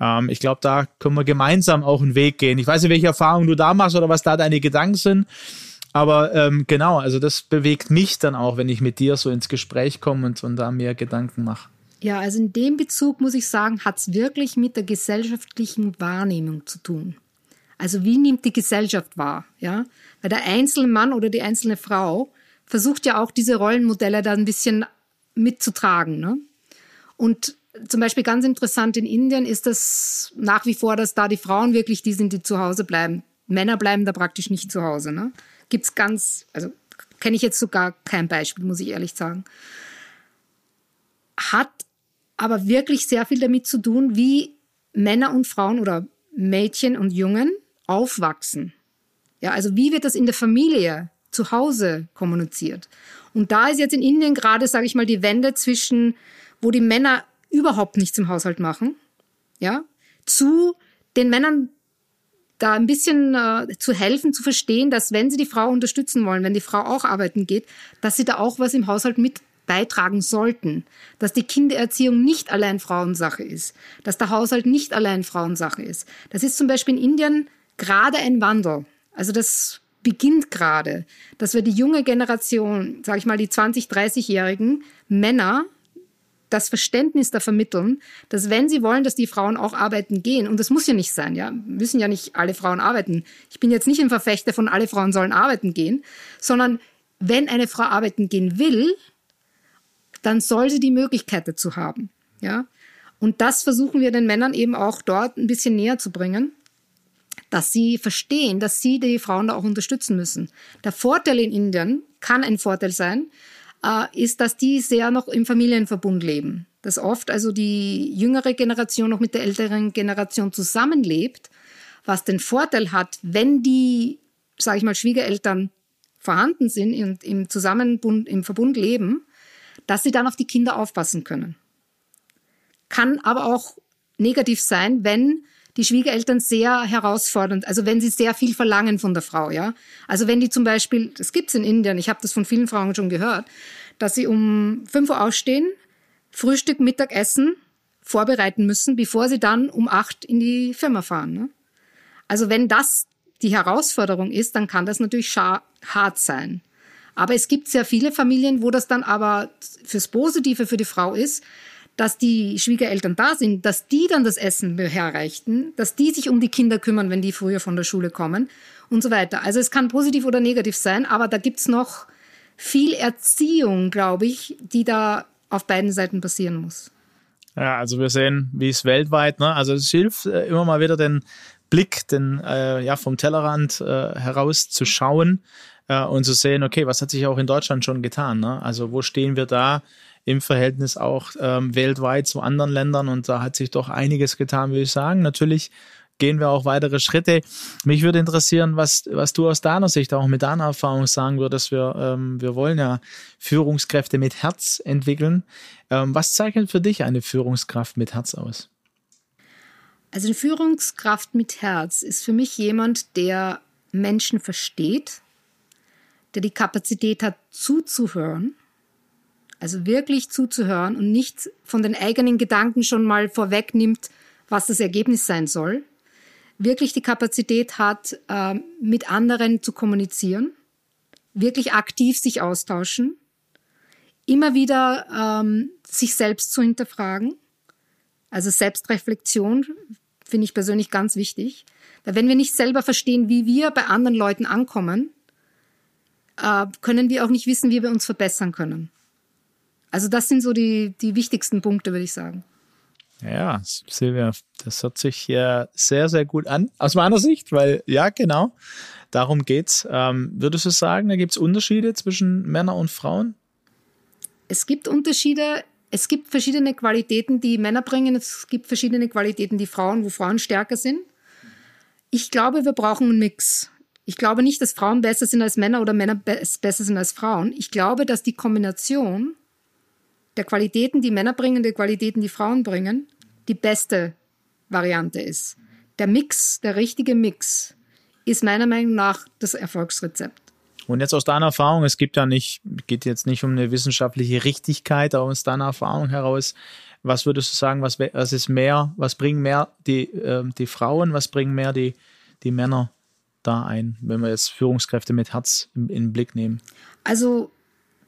A: Ähm, ich glaube, da können wir gemeinsam auch einen Weg gehen. Ich weiß nicht, welche Erfahrungen du da machst oder was da deine Gedanken sind. Aber ähm, genau, also das bewegt mich dann auch, wenn ich mit dir so ins Gespräch komme und, und da mir Gedanken mache.
B: Ja, also in dem Bezug muss ich sagen, hat es wirklich mit der gesellschaftlichen Wahrnehmung zu tun. Also wie nimmt die Gesellschaft wahr? Ja, weil der einzelne Mann oder die einzelne Frau versucht ja auch diese Rollenmodelle da ein bisschen mitzutragen. Ne? Und zum Beispiel ganz interessant in Indien ist das nach wie vor, dass da die Frauen wirklich die sind, die zu Hause bleiben. Männer bleiben da praktisch nicht zu Hause. Ne? Gibt's ganz, also kenne ich jetzt sogar kein Beispiel, muss ich ehrlich sagen. Hat aber wirklich sehr viel damit zu tun, wie Männer und Frauen oder Mädchen und Jungen aufwachsen. Ja, also wie wird das in der Familie zu Hause kommuniziert? Und da ist jetzt in Indien gerade, sage ich mal, die Wende zwischen wo die Männer überhaupt nichts im Haushalt machen, ja, zu den Männern da ein bisschen äh, zu helfen, zu verstehen, dass wenn sie die Frau unterstützen wollen, wenn die Frau auch arbeiten geht, dass sie da auch was im Haushalt mit beitragen sollten, dass die Kindererziehung nicht allein Frauensache ist, dass der Haushalt nicht allein Frauensache ist. Das ist zum Beispiel in Indien gerade ein Wandel. Also das beginnt gerade, dass wir die junge Generation, sage ich mal die 20, 30-jährigen Männer das Verständnis da vermitteln, dass wenn sie wollen, dass die Frauen auch arbeiten gehen, und das muss ja nicht sein, ja, müssen ja nicht alle Frauen arbeiten. Ich bin jetzt nicht ein Verfechter von alle Frauen sollen arbeiten gehen, sondern wenn eine Frau arbeiten gehen will, dann soll sie die Möglichkeit dazu haben, ja. Und das versuchen wir den Männern eben auch dort ein bisschen näher zu bringen, dass sie verstehen, dass sie die Frauen da auch unterstützen müssen. Der Vorteil in Indien kann ein Vorteil sein, ist, dass die sehr noch im Familienverbund leben. Dass oft also die jüngere Generation noch mit der älteren Generation zusammenlebt, was den Vorteil hat, wenn die, sage ich mal, Schwiegereltern vorhanden sind und im Zusammenbund, im Verbund leben, dass sie dann auf die Kinder aufpassen können. Kann aber auch negativ sein, wenn die Schwiegereltern sehr herausfordernd, also wenn sie sehr viel verlangen von der Frau, ja. Also wenn die zum Beispiel, das gibt's in Indien, ich habe das von vielen Frauen schon gehört, dass sie um 5 Uhr aufstehen, Frühstück, Mittagessen vorbereiten müssen, bevor sie dann um 8 in die Firma fahren. Ne? Also wenn das die Herausforderung ist, dann kann das natürlich hart sein. Aber es gibt sehr viele Familien, wo das dann aber fürs Positive für die Frau ist, dass die Schwiegereltern da sind, dass die dann das Essen herreichten, dass die sich um die Kinder kümmern, wenn die früher von der Schule kommen und so weiter. Also es kann positiv oder negativ sein, aber da gibt's noch viel Erziehung, glaube ich, die da auf beiden Seiten passieren muss.
A: Ja, also wir sehen, wie es weltweit, ne? also es hilft äh, immer mal wieder den Blick, den äh, ja vom Tellerrand äh, heraus zu schauen äh, und zu sehen, okay, was hat sich auch in Deutschland schon getan? Ne? Also wo stehen wir da? Im Verhältnis auch ähm, weltweit zu anderen Ländern. Und da hat sich doch einiges getan, würde ich sagen. Natürlich gehen wir auch weitere Schritte. Mich würde interessieren, was, was du aus deiner Sicht auch mit deiner Erfahrung sagen würdest. Wir, ähm, wir wollen ja Führungskräfte mit Herz entwickeln. Ähm, was zeichnet für dich eine Führungskraft mit Herz aus?
B: Also eine Führungskraft mit Herz ist für mich jemand, der Menschen versteht, der die Kapazität hat zuzuhören also wirklich zuzuhören und nicht von den eigenen Gedanken schon mal vorwegnimmt, was das Ergebnis sein soll. Wirklich die Kapazität hat, äh, mit anderen zu kommunizieren, wirklich aktiv sich austauschen, immer wieder ähm, sich selbst zu hinterfragen. Also Selbstreflexion finde ich persönlich ganz wichtig. Weil wenn wir nicht selber verstehen, wie wir bei anderen Leuten ankommen, äh, können wir auch nicht wissen, wie wir uns verbessern können. Also das sind so die, die wichtigsten Punkte, würde ich sagen.
A: Ja, Silvia, das hört sich ja sehr, sehr gut an, aus meiner Sicht, weil ja, genau. Darum geht's. Ähm, würdest du sagen, da gibt es Unterschiede zwischen Männern und Frauen?
B: Es gibt Unterschiede. Es gibt verschiedene Qualitäten, die Männer bringen. Es gibt verschiedene Qualitäten, die Frauen, wo Frauen stärker sind. Ich glaube, wir brauchen einen Mix. Ich glaube nicht, dass Frauen besser sind als Männer oder Männer be besser sind als Frauen. Ich glaube, dass die Kombination der Qualitäten, die Männer bringen, der Qualitäten, die Frauen bringen, die beste Variante ist. Der Mix, der richtige Mix, ist meiner Meinung nach das Erfolgsrezept.
A: Und jetzt aus deiner Erfahrung, es gibt ja nicht, geht jetzt nicht um eine wissenschaftliche Richtigkeit, aber aus deiner Erfahrung heraus, was würdest du sagen, was, was ist mehr, was bringen mehr die, äh, die Frauen, was bringen mehr die, die Männer da ein, wenn wir jetzt Führungskräfte mit Herz in, in den Blick nehmen?
B: Also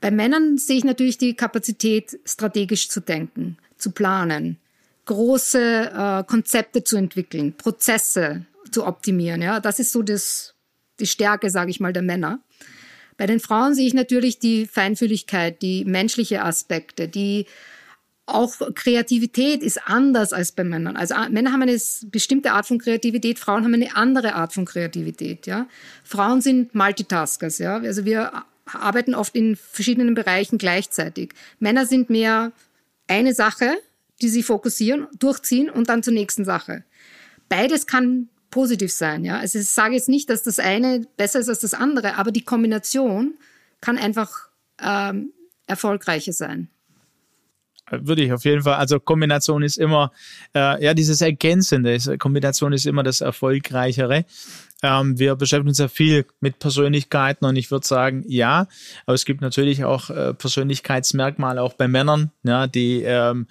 B: bei Männern sehe ich natürlich die Kapazität, strategisch zu denken, zu planen, große äh, Konzepte zu entwickeln, Prozesse zu optimieren. Ja, das ist so das, die Stärke, sage ich mal, der Männer. Bei den Frauen sehe ich natürlich die Feinfühligkeit, die menschliche Aspekte, die auch Kreativität ist anders als bei Männern. Also äh, Männer haben eine bestimmte Art von Kreativität, Frauen haben eine andere Art von Kreativität. Ja, Frauen sind Multitaskers. Ja, also wir arbeiten oft in verschiedenen Bereichen gleichzeitig. Männer sind mehr eine Sache, die sie fokussieren, durchziehen und dann zur nächsten Sache. Beides kann positiv sein. Ja, also ich sage jetzt nicht, dass das eine besser ist als das andere, aber die Kombination kann einfach ähm, erfolgreicher sein
A: würde ich auf jeden Fall. Also Kombination ist immer, äh, ja, dieses Ergänzende. Kombination ist immer das Erfolgreichere. Ähm, wir beschäftigen uns ja viel mit Persönlichkeiten und ich würde sagen, ja, aber es gibt natürlich auch äh, Persönlichkeitsmerkmale auch bei Männern, ja, die ähm,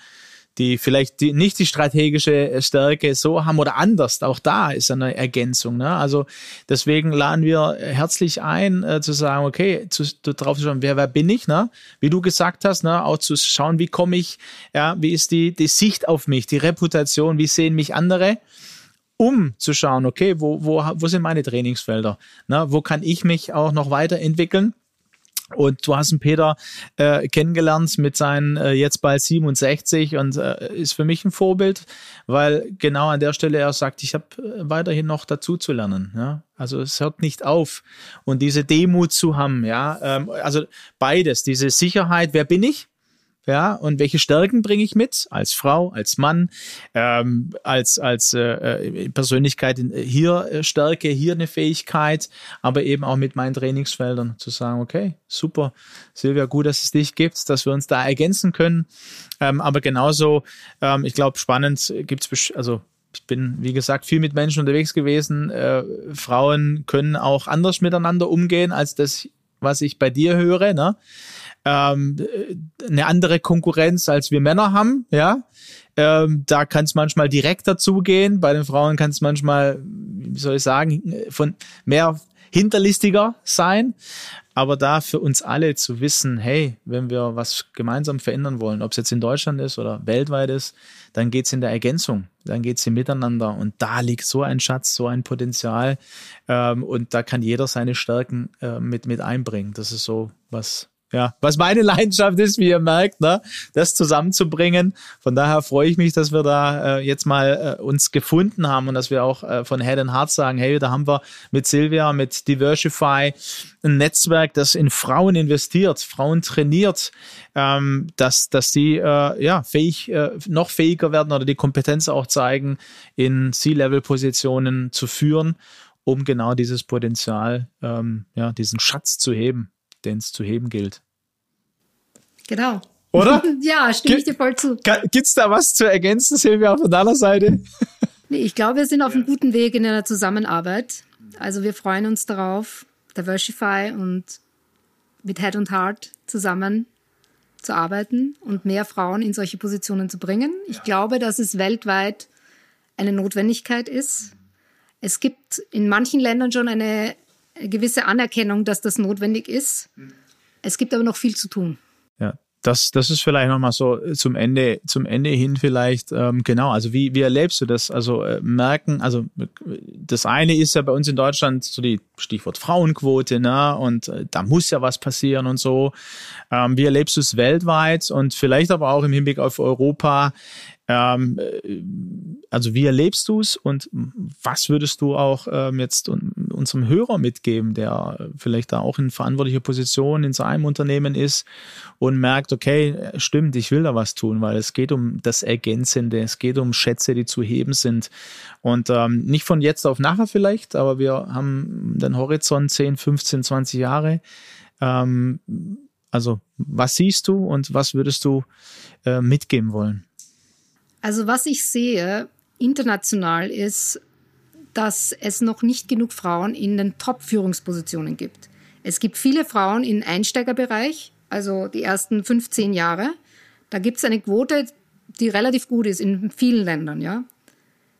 A: die vielleicht die, nicht die strategische Stärke so haben oder anders. Auch da ist eine Ergänzung. Ne? Also deswegen laden wir herzlich ein, äh, zu sagen, okay, zu, darauf zu schauen, wer, wer bin ich, ne? Wie du gesagt hast, ne? Auch zu schauen, wie komme ich, ja, wie ist die, die Sicht auf mich, die Reputation, wie sehen mich andere? Um zu schauen, okay, wo, wo, wo sind meine Trainingsfelder? Na, wo kann ich mich auch noch weiterentwickeln? Und du hast einen Peter äh, kennengelernt mit seinen äh, jetzt bald 67 und äh, ist für mich ein Vorbild, weil genau an der Stelle er sagt, ich habe äh, weiterhin noch dazu zu lernen. Ja? Also es hört nicht auf. Und diese Demut zu haben, ja, ähm, also beides, diese Sicherheit, wer bin ich? Ja, und welche Stärken bringe ich mit als Frau, als Mann, ähm, als als äh, äh Persönlichkeit äh, hier äh, Stärke, hier eine Fähigkeit, aber eben auch mit meinen Trainingsfeldern zu sagen, okay, super, Silvia, gut, dass es dich gibt, dass wir uns da ergänzen können, ähm, aber genauso, ähm, ich glaube, spannend gibt's also ich bin, wie gesagt, viel mit Menschen unterwegs gewesen. Äh, Frauen können auch anders miteinander umgehen als das, was ich bei dir höre. Ne? Ähm, eine andere Konkurrenz als wir Männer haben, ja. Ähm, da kann es manchmal direkter zugehen. Bei den Frauen kann es manchmal, wie soll ich sagen, von mehr hinterlistiger sein. Aber da für uns alle zu wissen, hey, wenn wir was gemeinsam verändern wollen, ob es jetzt in Deutschland ist oder weltweit ist, dann geht's in der Ergänzung, dann geht's im Miteinander. Und da liegt so ein Schatz, so ein Potenzial. Ähm, und da kann jeder seine Stärken äh, mit, mit einbringen. Das ist so was, ja, was meine Leidenschaft ist, wie ihr merkt, ne, das zusammenzubringen. Von daher freue ich mich, dass wir da äh, jetzt mal äh, uns gefunden haben und dass wir auch äh, von Head and Heart sagen, hey, da haben wir mit Silvia, mit Diversify ein Netzwerk, das in Frauen investiert, Frauen trainiert, ähm, dass, dass die äh, ja, fähig, äh, noch fähiger werden oder die Kompetenz auch zeigen, in C-Level-Positionen zu führen, um genau dieses Potenzial, ähm, ja, diesen Schatz zu heben den es zu heben gilt.
B: Genau.
A: Oder?
B: ja, stimme ich dir voll zu.
A: Gibt es da was zu ergänzen, Silvia, von deiner Seite?
B: nee, ich glaube, wir sind auf einem guten Weg in einer Zusammenarbeit. Also wir freuen uns darauf, Diversify und mit Head und Heart zusammen zu arbeiten und mehr Frauen in solche Positionen zu bringen. Ich glaube, dass es weltweit eine Notwendigkeit ist. Es gibt in manchen Ländern schon eine gewisse Anerkennung, dass das notwendig ist. Es gibt aber noch viel zu tun.
A: Ja, das, das ist vielleicht nochmal so zum Ende, zum Ende hin vielleicht, ähm, genau, also wie, wie erlebst du das? Also äh, merken, also das eine ist ja bei uns in Deutschland so die Stichwort Frauenquote, ne? Und äh, da muss ja was passieren und so. Ähm, wie erlebst du es weltweit und vielleicht aber auch im Hinblick auf Europa? Ähm, also wie erlebst du es und was würdest du auch ähm, jetzt unserem Hörer mitgeben, der vielleicht da auch in verantwortlicher Position in seinem Unternehmen ist und merkt, okay, stimmt, ich will da was tun, weil es geht um das Ergänzende, es geht um Schätze, die zu heben sind und ähm, nicht von jetzt auf nachher vielleicht, aber wir haben den Horizont 10, 15, 20 Jahre. Ähm, also was siehst du und was würdest du äh, mitgeben wollen?
B: Also was ich sehe international ist, dass es noch nicht genug Frauen in den Top-Führungspositionen gibt. Es gibt viele Frauen im Einsteigerbereich, also die ersten 15 Jahre. Da gibt es eine Quote, die relativ gut ist in vielen Ländern. Ja?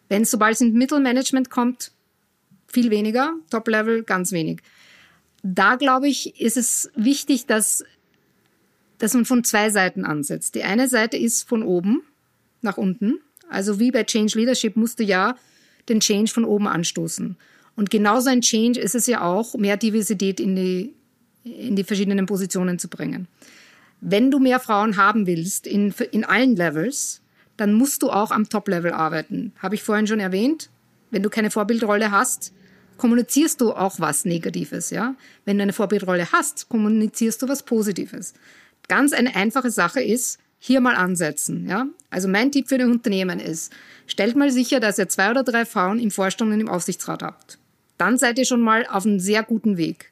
B: Wenn sobald es ins Mittelmanagement kommt, viel weniger, Top-Level ganz wenig. Da glaube ich, ist es wichtig, dass, dass man von zwei Seiten ansetzt. Die eine Seite ist von oben, nach unten. Also wie bei Change Leadership musst du ja den Change von oben anstoßen. Und genauso ein Change ist es ja auch, mehr Diversität in die, in die verschiedenen Positionen zu bringen. Wenn du mehr Frauen haben willst in, in allen Levels, dann musst du auch am Top-Level arbeiten. Habe ich vorhin schon erwähnt. Wenn du keine Vorbildrolle hast, kommunizierst du auch was Negatives, ja. Wenn du eine Vorbildrolle hast, kommunizierst du was Positives. Ganz eine einfache Sache ist, hier mal ansetzen. Ja? Also mein Tipp für die Unternehmen ist, stellt mal sicher, dass ihr zwei oder drei Frauen im Vorstand und im Aufsichtsrat habt. Dann seid ihr schon mal auf einem sehr guten Weg.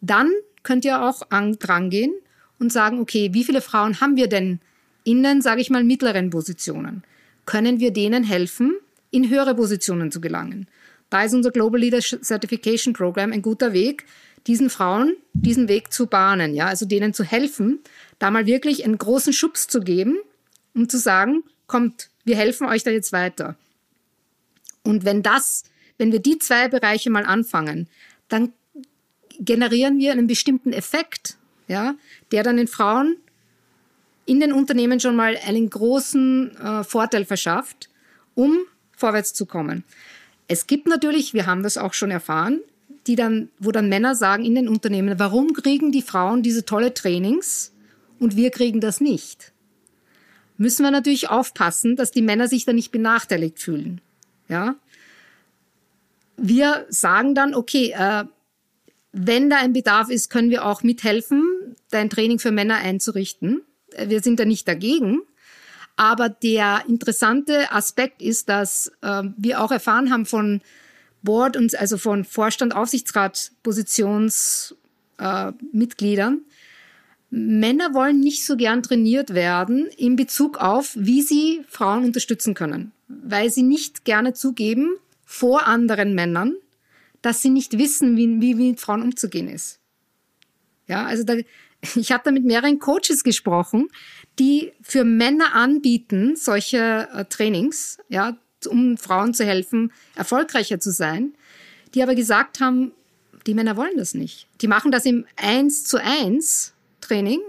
B: Dann könnt ihr auch an, dran gehen und sagen, okay, wie viele Frauen haben wir denn in den, sage ich mal, mittleren Positionen? Können wir denen helfen, in höhere Positionen zu gelangen? Da ist unser Global Leadership Certification Program ein guter Weg, diesen Frauen diesen Weg zu bahnen, ja, also denen zu helfen, da mal wirklich einen großen Schubs zu geben, um zu sagen, kommt, wir helfen euch da jetzt weiter. Und wenn das, wenn wir die zwei Bereiche mal anfangen, dann generieren wir einen bestimmten Effekt, ja, der dann den Frauen in den Unternehmen schon mal einen großen äh, Vorteil verschafft, um vorwärts zu kommen. Es gibt natürlich, wir haben das auch schon erfahren, die dann, wo dann Männer sagen in den Unternehmen, warum kriegen die Frauen diese tolle Trainings und wir kriegen das nicht? Müssen wir natürlich aufpassen, dass die Männer sich da nicht benachteiligt fühlen. Ja? Wir sagen dann, okay, äh, wenn da ein Bedarf ist, können wir auch mithelfen, dein Training für Männer einzurichten. Äh, wir sind da nicht dagegen. Aber der interessante Aspekt ist, dass äh, wir auch erfahren haben von Board und also von Vorstand, Aufsichtsrat, Positionsmitgliedern, äh, Männer wollen nicht so gern trainiert werden in Bezug auf, wie sie Frauen unterstützen können, weil sie nicht gerne zugeben vor anderen Männern, dass sie nicht wissen, wie, wie, wie mit Frauen umzugehen ist. Ja, also da, ich habe da mit mehreren Coaches gesprochen, die für Männer anbieten solche äh, Trainings, ja, um Frauen zu helfen, erfolgreicher zu sein, die aber gesagt haben, die Männer wollen das nicht. Die machen das im Eins zu Eins Training,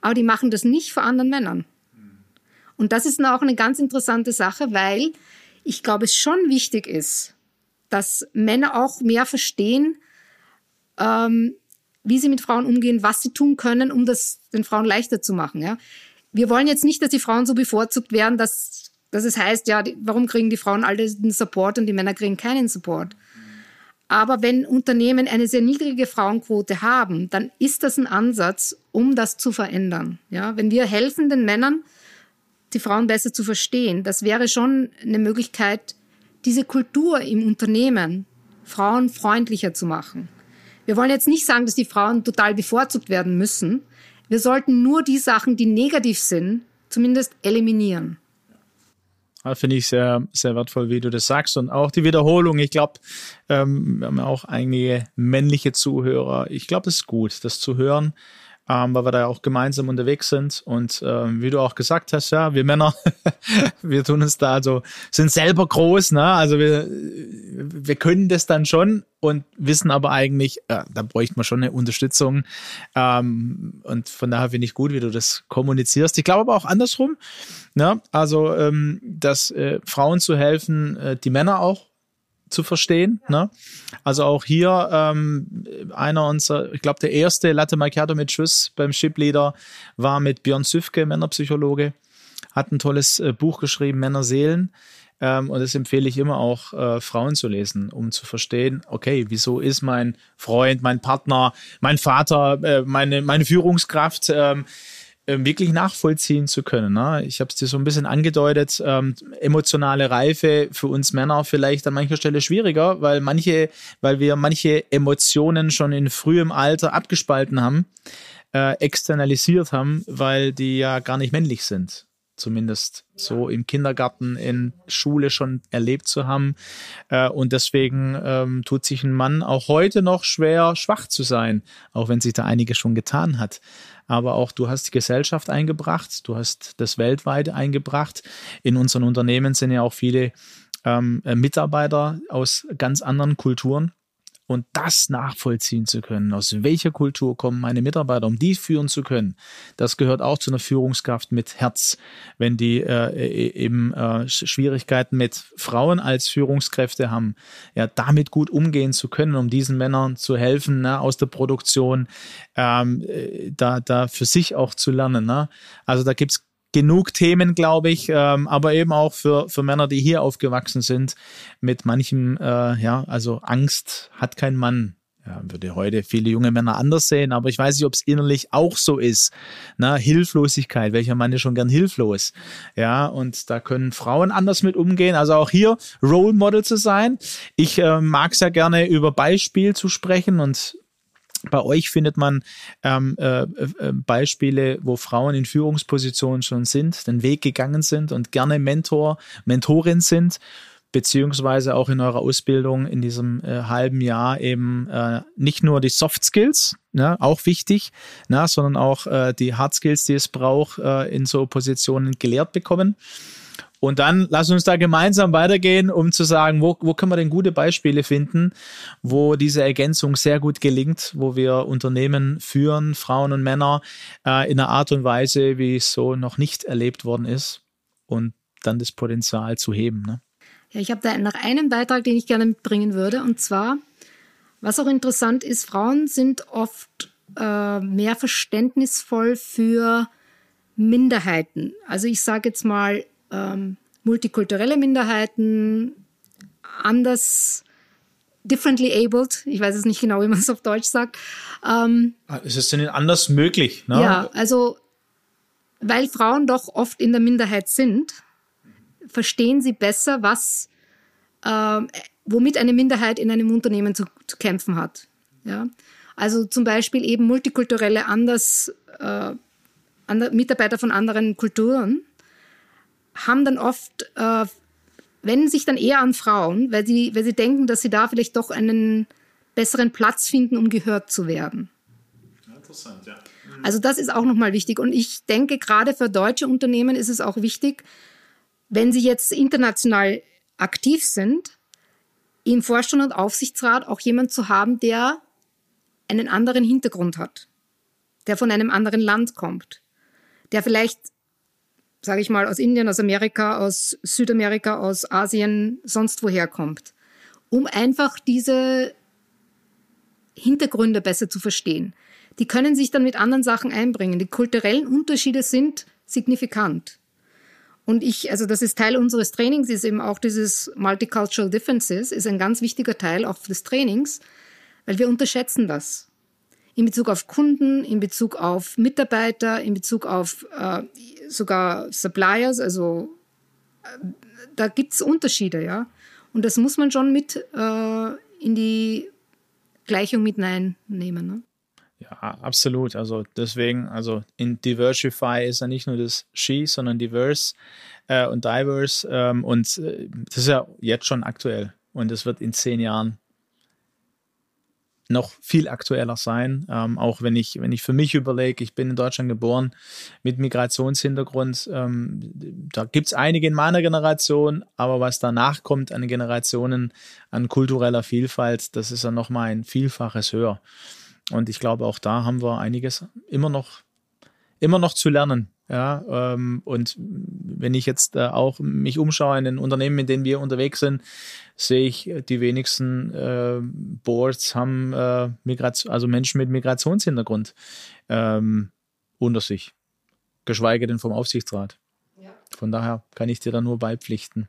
B: aber die machen das nicht vor anderen Männern. Und das ist auch eine ganz interessante Sache, weil ich glaube, es schon wichtig ist, dass Männer auch mehr verstehen, ähm, wie sie mit Frauen umgehen, was sie tun können, um das den Frauen leichter zu machen. Ja? Wir wollen jetzt nicht, dass die Frauen so bevorzugt werden, dass, dass es heißt, ja, die, warum kriegen die Frauen alle den Support und die Männer kriegen keinen Support. Aber wenn Unternehmen eine sehr niedrige Frauenquote haben, dann ist das ein Ansatz, um das zu verändern. Ja, wenn wir helfen den Männern, die Frauen besser zu verstehen, das wäre schon eine Möglichkeit, diese Kultur im Unternehmen frauenfreundlicher zu machen. Wir wollen jetzt nicht sagen, dass die Frauen total bevorzugt werden müssen. Wir sollten nur die Sachen, die negativ sind, zumindest eliminieren.
A: Finde ich sehr, sehr wertvoll, wie du das sagst. Und auch die Wiederholung. Ich glaube, ähm, wir haben auch einige männliche Zuhörer. Ich glaube, es ist gut, das zu hören, ähm, weil wir da auch gemeinsam unterwegs sind. Und ähm, wie du auch gesagt hast, ja, wir Männer, wir tun uns da also, sind selber groß, ne? Also wir, wir können das dann schon und wissen aber eigentlich, äh, da bräuchte man schon eine Unterstützung. Ähm, und von daher finde ich gut, wie du das kommunizierst. Ich glaube aber auch andersrum, ne? Also, ähm, dass äh, Frauen zu helfen, äh, die Männer auch zu verstehen. Ne? Also auch hier ähm, einer unserer, ich glaube, der erste Latte Macchiato mit Schuss beim Shipleader war mit Björn Süfke, Männerpsychologe. hat ein tolles äh, Buch geschrieben, Männerseelen. Ähm, und das empfehle ich immer auch äh, Frauen zu lesen, um zu verstehen, okay, wieso ist mein Freund, mein Partner, mein Vater, äh, meine, meine Führungskraft ähm, äh, wirklich nachvollziehen zu können. Ne? Ich habe es dir so ein bisschen angedeutet, ähm, emotionale Reife für uns Männer vielleicht an mancher Stelle schwieriger, weil manche, weil wir manche Emotionen schon in frühem Alter abgespalten haben, äh, externalisiert haben, weil die ja gar nicht männlich sind zumindest so im Kindergarten, in Schule schon erlebt zu haben. Äh, und deswegen ähm, tut sich ein Mann auch heute noch schwer, schwach zu sein, auch wenn sich da einiges schon getan hat. Aber auch du hast die Gesellschaft eingebracht, du hast das weltweit eingebracht. In unseren Unternehmen sind ja auch viele ähm, Mitarbeiter aus ganz anderen Kulturen und das nachvollziehen zu können, aus welcher Kultur kommen meine Mitarbeiter, um die führen zu können, das gehört auch zu einer Führungskraft mit Herz. Wenn die äh, e, eben äh, Schwierigkeiten mit Frauen als Führungskräfte haben, ja, damit gut umgehen zu können, um diesen Männern zu helfen, ne, aus der Produktion, ähm, äh, da, da für sich auch zu lernen. Ne? Also da gibt's genug Themen, glaube ich, ähm, aber eben auch für, für Männer, die hier aufgewachsen sind, mit manchem, äh, ja, also Angst hat kein Mann. Ja, würde heute viele junge Männer anders sehen, aber ich weiß nicht, ob es innerlich auch so ist. Na, Hilflosigkeit, welcher Mann ist schon gern hilflos? Ja, und da können Frauen anders mit umgehen. Also auch hier Role Model zu sein. Ich äh, mag es ja gerne über Beispiel zu sprechen und bei euch findet man ähm, äh, äh, Beispiele, wo Frauen in Führungspositionen schon sind, den Weg gegangen sind und gerne Mentor, Mentorin sind, beziehungsweise auch in eurer Ausbildung in diesem äh, halben Jahr eben äh, nicht nur die Soft Skills, ne, auch wichtig, ne, sondern auch äh, die Hard Skills, die es braucht, äh, in so Positionen gelehrt bekommen. Und dann lass uns da gemeinsam weitergehen, um zu sagen, wo, wo können wir denn gute Beispiele finden, wo diese Ergänzung sehr gut gelingt, wo wir Unternehmen führen, Frauen und Männer, äh, in einer Art und Weise, wie es so noch nicht erlebt worden ist und dann das Potenzial zu heben. Ne?
B: Ja, ich habe da noch einen Beitrag, den ich gerne mitbringen würde. Und zwar, was auch interessant ist, Frauen sind oft äh, mehr verständnisvoll für Minderheiten. Also ich sage jetzt mal, ähm, multikulturelle Minderheiten, anders, differently abled, ich weiß es nicht genau, wie man es auf Deutsch sagt. Ähm,
A: ah, es ist denn anders möglich, ne?
B: Ja, also, weil Frauen doch oft in der Minderheit sind, verstehen sie besser, was, äh, womit eine Minderheit in einem Unternehmen zu, zu kämpfen hat. Ja? Also zum Beispiel eben multikulturelle anders, äh, Mitarbeiter von anderen Kulturen haben dann oft, äh, wenden sich dann eher an Frauen, weil sie, weil sie denken, dass sie da vielleicht doch einen besseren Platz finden, um gehört zu werden. Interessant, ja. Mhm. Also das ist auch nochmal wichtig. Und ich denke, gerade für deutsche Unternehmen ist es auch wichtig, wenn sie jetzt international aktiv sind, im Vorstand und Aufsichtsrat auch jemand zu haben, der einen anderen Hintergrund hat, der von einem anderen Land kommt, der vielleicht sage ich mal, aus Indien, aus Amerika, aus Südamerika, aus Asien, sonst woher kommt, um einfach diese Hintergründe besser zu verstehen. Die können sich dann mit anderen Sachen einbringen. Die kulturellen Unterschiede sind signifikant. Und ich, also das ist Teil unseres Trainings, ist eben auch dieses Multicultural Differences, ist ein ganz wichtiger Teil auch des Trainings, weil wir unterschätzen das in Bezug auf Kunden, in Bezug auf Mitarbeiter, in Bezug auf äh, sogar Suppliers. Also äh, da gibt es Unterschiede, ja. Und das muss man schon mit äh, in die Gleichung mit Nein nehmen. Ne?
A: Ja, absolut. Also deswegen, also in Diversify ist ja nicht nur das She, sondern diverse äh, und diverse. Ähm, und äh, das ist ja jetzt schon aktuell. Und es wird in zehn Jahren noch viel aktueller sein. Ähm, auch wenn ich, wenn ich für mich überlege, ich bin in Deutschland geboren mit Migrationshintergrund. Ähm, da gibt es einige in meiner Generation, aber was danach kommt an Generationen an kultureller Vielfalt, das ist ja nochmal ein Vielfaches höher. Und ich glaube, auch da haben wir einiges immer noch, immer noch zu lernen. Ja, ähm, und wenn ich jetzt äh, auch mich umschaue in den Unternehmen, in denen wir unterwegs sind, sehe ich, äh, die wenigsten äh, Boards haben äh, Migration, also Menschen mit Migrationshintergrund ähm, unter sich, geschweige denn vom Aufsichtsrat. Ja. Von daher kann ich dir da nur beipflichten.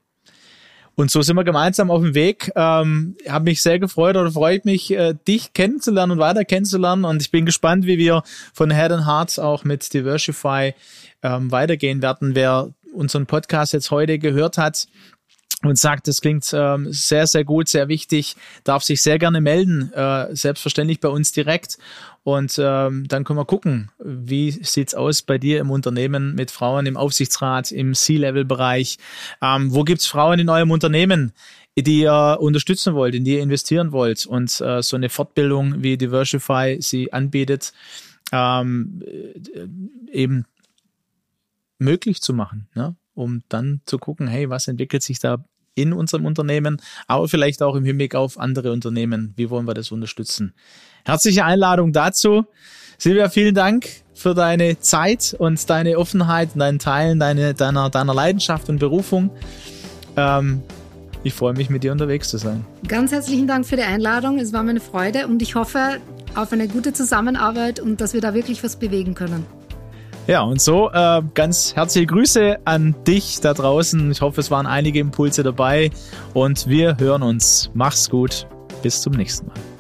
A: Und so sind wir gemeinsam auf dem Weg. Ähm, habe mich sehr gefreut oder freut mich, äh, dich kennenzulernen und weiter kennenzulernen. Und ich bin gespannt, wie wir von Head and Hearts auch mit Diversify ähm, weitergehen werden. Wer unseren Podcast jetzt heute gehört hat, und sagt, das klingt ähm, sehr, sehr gut, sehr wichtig, darf sich sehr gerne melden, äh, selbstverständlich bei uns direkt. Und ähm, dann können wir gucken, wie sieht's aus bei dir im Unternehmen mit Frauen im Aufsichtsrat, im C-Level-Bereich. Ähm, wo gibt's Frauen in eurem Unternehmen? die ihr unterstützen wollt, in die ihr investieren wollt und äh, so eine Fortbildung wie Diversify sie anbietet, ähm, äh, eben möglich zu machen, ne? um dann zu gucken, hey, was entwickelt sich da in unserem Unternehmen, aber vielleicht auch im Hinblick auf andere Unternehmen. Wie wollen wir das unterstützen? Herzliche Einladung dazu. Silvia, vielen Dank für deine Zeit und deine Offenheit und dein Teilen deine, deiner, deiner Leidenschaft und Berufung. Ähm, ich freue mich, mit dir unterwegs zu sein.
B: Ganz herzlichen Dank für die Einladung. Es war mir eine Freude und ich hoffe auf eine gute Zusammenarbeit und dass wir da wirklich was bewegen können.
A: Ja, und so äh, ganz herzliche Grüße an dich da draußen. Ich hoffe, es waren einige Impulse dabei und wir hören uns. Mach's gut. Bis zum nächsten Mal.